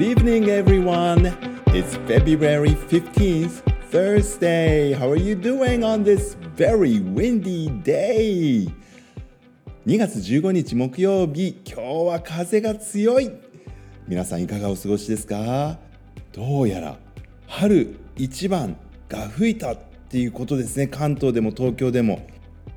Good evening, everyone. It's February 15th, Thursday. How are you doing on this very windy day? 2月15日木曜日、今日は風が強い。皆さんいかがお過ごしですかどうやら春一番が吹いたっていうことですね。関東でも東京でも。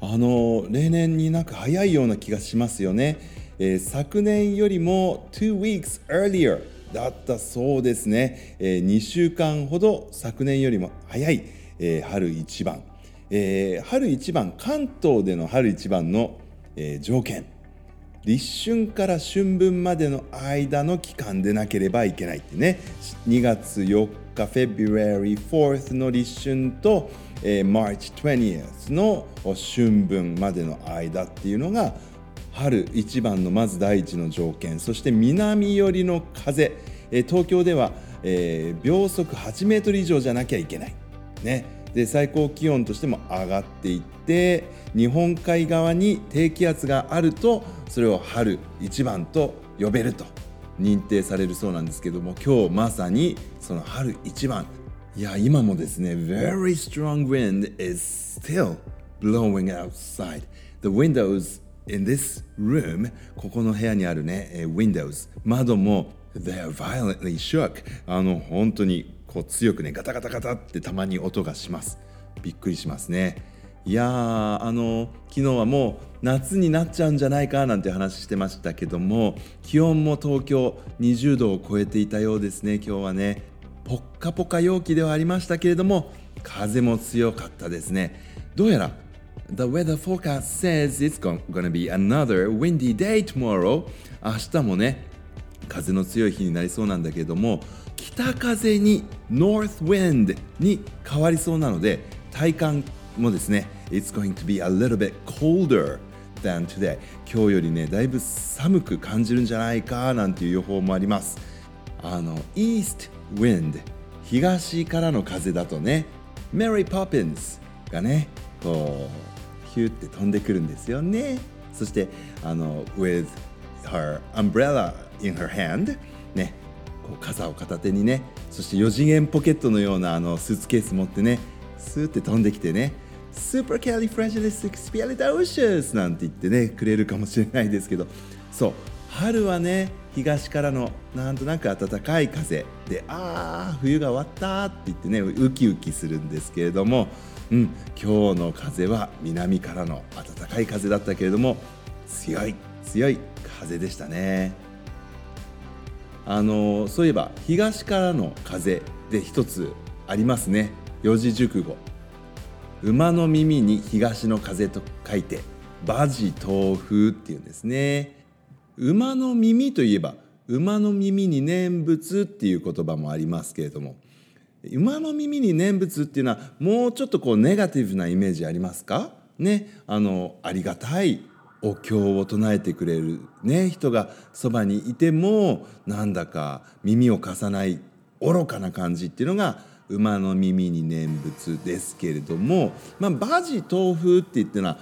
あの例年になんか早いような気がしますよね、えー、昨年よりも2 weeks earlier だったそうですね、えー、2週間ほど昨年よりも早い、えー、春一番、えー、春一番関東での春一番の、えー、条件。立春から春分までの間の期間でなければいけないってね。2月4日 February 4th の立春とえー、March 20th の春分までの間っていうのが春一番のまず第一の条件そして南寄りの風、え、東京では、えー、秒速8メートル以上じゃなきゃいけない、ね、で最高気温としても上がっていって日本海側に低気圧があるとそれを春一番と呼べると認定されるそうなんですけども今日まさにその春一番。いや、今もですね、very strong wind is still blowing outside. The windows in this room, ここの部屋にあるね、windows、窓も They're violently shook. あの、本当にこう強くね、ガタガタガタってたまに音がします。びっくりしますね。いやー、あの、昨日はもう夏になっちゃうんじゃないかなんて話してましたけども、気温も東京20度を超えていたようですね、今日はね。ポッカポカ陽気ではありましたけれども風も強かったですねどうやら The weather forecast says it's gonna be another windy day tomorrow 明日もね風の強い日になりそうなんだけども北風に North Wind に変わりそうなので体感もですね It's going to be a little bit colder than today 今日よりねだいぶ寒く感じるんじゃないかなんていう予報もありますあの East wind 東からの風だとね Mary Poppins がねこうヒューって飛んでくるんですよね。そしてあの with her umbrella in her hand ねこう傘を片手にね。そして4次元ポケットのようなあのスーツケース持ってねスーって飛んできてね。Supercalifragilisticexpialidocious なんて言ってねくれるかもしれないですけど。そう春はね東からのなんとなく暖かい風でああ冬が終わったって言ってねウキウキするんですけれども、うん、今日の風は南からの暖かい風だったけれども強い強い風でしたね。あのそういえば東からの風で一つありますね。四字熟語。馬の耳に東の風と書いて馬事豆腐っていうんですね。馬の耳といえば馬の耳に念仏っていう言葉もありますけれども馬の耳に念仏っていうのはもうちょっとこうネガティブなイメージありますか？ねあのありがたいお経を唱えてくれる、ね、人がそばにいてもなんだか耳を貸さない愚かな感じっていうのが馬の耳に念仏ですけれども、まあ、バジ豆腐って言ってのは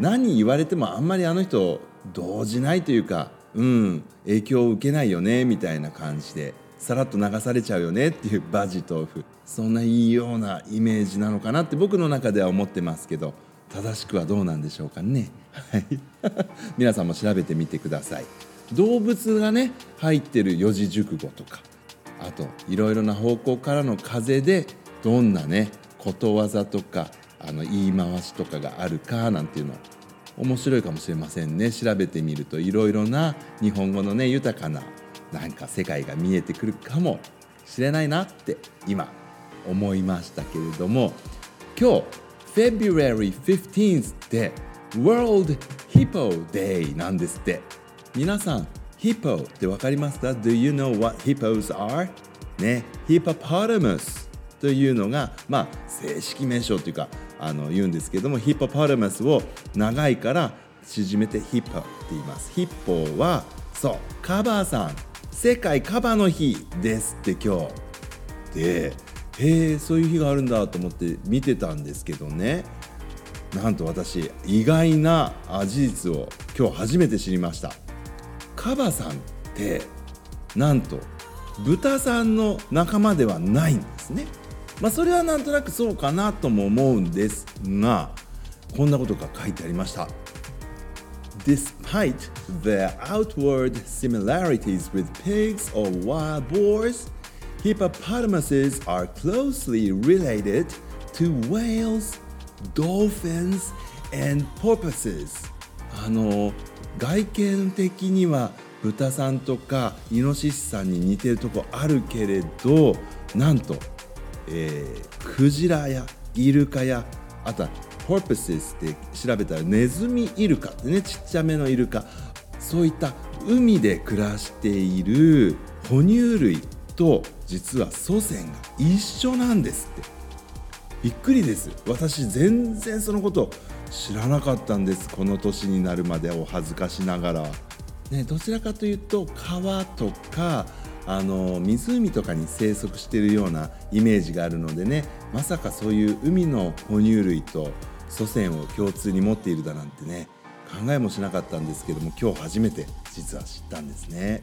何言われてもあんまりあの人動じないというかうん。影響を受けないよねみたいな感じでさらっと流されちゃうよねっていうバジ豆腐そんないいようなイメージなのかなって僕の中では思ってますけど正しくはどうなんでしょうかね。はい。皆さんも調べてみてください。動物がね入ってる四字熟語とかあといろいろな方向からの風でどんなねことわざとかあの言い回しとかがあるかなんていうのを面白いかもしれませんね調べてみるといろいろな日本語のね豊かななんか世界が見えてくるかもしれないなって今思いましたけれども今日 February 15th って World Hippo Day なんですって皆さん Hippo って分かりますか ?Do you know what hippos are? ね、Hippopotamus というのが、まあ、正式名称というかあの言うんですけどもヒッポパルマスを長いから縮めてヒッポって言います。ヒッポはそうカバーさん。世界カバーの日ですって今日でへえそういう日があるんだと思って見てたんですけどね。なんと私意外な事実を今日初めて知りました。カバさんってなんと豚さんの仲間ではないんですね。まあ、それはなんとなくそうかなとも思うんですがこんなことが書いてありました。Despite their outward similarities with pigs or wild boars, hippopotamuses are closely related to whales, dolphins, and porpoises. あの外見的には豚さんとかイノシシさんに似てるとこあるけれどなんと、えー、クジラやイルカやあとは porpoises って調べたらネズミイルカってねちっちゃめのイルカ。そういった海で暮らしている哺乳類と実は祖先が一緒なんですって。びっくりです。私全然そのこと知らなかったんです。この年になるまでお恥ずかしながら、ね、どちらかというと川とかあの湖とかに生息しているようなイメージがあるのでねまさかそういう海の哺乳類と祖先を共通に持っているだなんてね考えもしなかったんですけども今日初めて実は知ったんですね。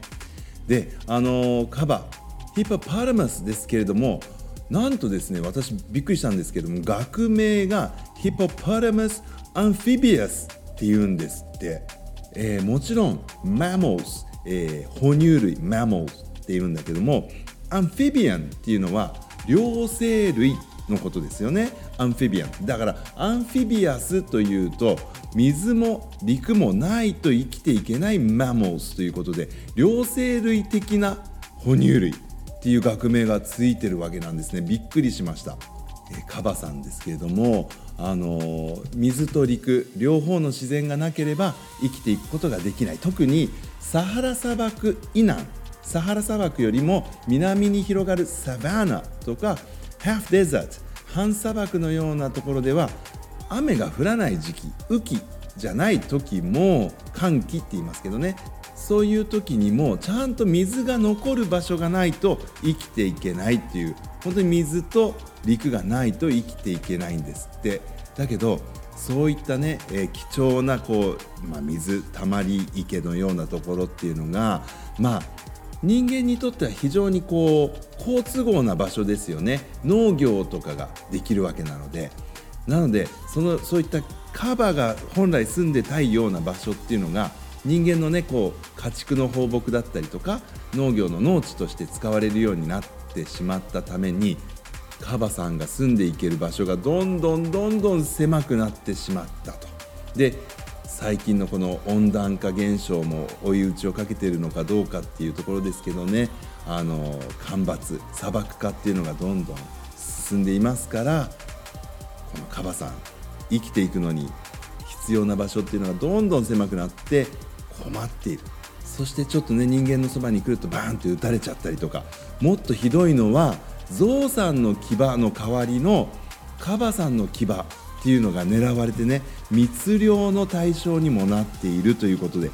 であのカバhippopotamus ですけれどもなんとですね私びっくりしたんですけども学名が Hippopotamus amphibius っていうんですって、えー、もちろん mammals、えー、哺乳類 mammals っていうんだけどもアンフィビアンっていうのは両生類のことですよね。 amphibian。だから amphibious というと水も陸もないと生きていけない mammals ということで両生類的な哺乳類っていう学名がついてるわけなんですね。びっくりしました、えカバさんですけれどもあの水と陸両方の自然がなければ生きていくことができない。特にサハラ砂漠以南サハラ砂漠よりも南に広がるサバナとかハーフデザート半砂漠のようなところでは雨が降らない時期雨季じゃない時も寒気って言いますけどね。そういう時にもちゃんと水が残る場所がないと生きていけないっていう本当に水と陸がないと生きていけないんですって。だけどそういったね、えー、貴重なこう、まあ、水たまり池のようなところっていうのがまあ人間にとっては非常にこう好都合な場所ですよね農業とかができるわけなのでなのでそのそういったカバが本来住んでたいような場所っていうのが人間のねこう家畜の放牧だったりとか農業の農地として使われるようになってしまったためにカバさんが住んでいける場所がどんどんどんどん狭くなってしまったと。で最近のこの温暖化現象も追い打ちをかけているのかどうかっていうところですけどね。あの干ばつ砂漠化っていうのがどんどん進んでいますからこのカバさん生きていくのに必要な場所っていうのがどんどん狭くなって困っている。そしてちょっとね人間のそばに来るとバーンって撃たれちゃったりとかもっとひどいのはゾウさんの牙の代わりのカバさんの牙。っていうのが狙われてね密漁の対象にもなっているということで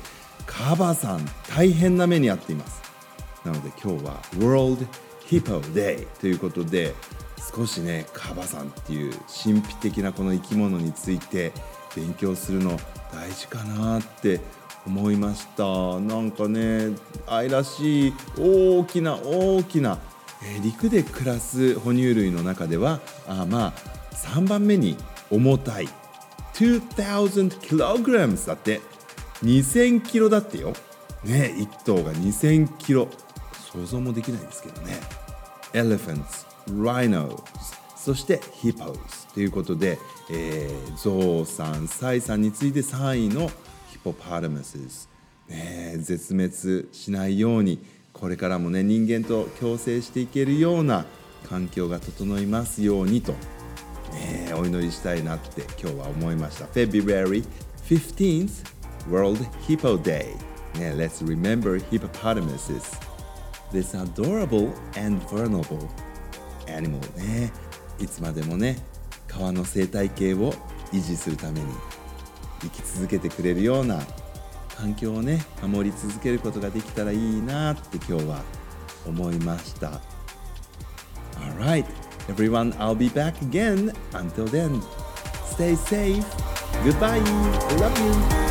カバさん大変な目に遭っています。なので今日は World Hippo Day ということで少しねカバさんっていう神秘的なこの生き物について勉強するの大事かなって思いました。なんかね愛らしい大きな大きな、え、陸で暮らす哺乳類の中ではあまあ3番目に重たい。2000kg だって。2000キロだってよ。ね1頭が2000キロ。想像もできないですけどね。elephants rhinos そして hippos ということで、えー、ゾウさんサイさんに次いで3位のヒポパラマスね絶滅しないようにこれからもね人間と共生していけるような環境が整いますようにと、お祈りしたいなって今日は思いました。February 15th World Hippo Day、ね、Let's remember hippopotamuses This adorable and vulnerable animal ねいつまでもね川の生態系を維持するために生き続けてくれるような環境をね守り続けることができたらいいなって今日は思いました。Alright Everyone, I'll be back again. Until then, stay safe. Goodbye. Love you.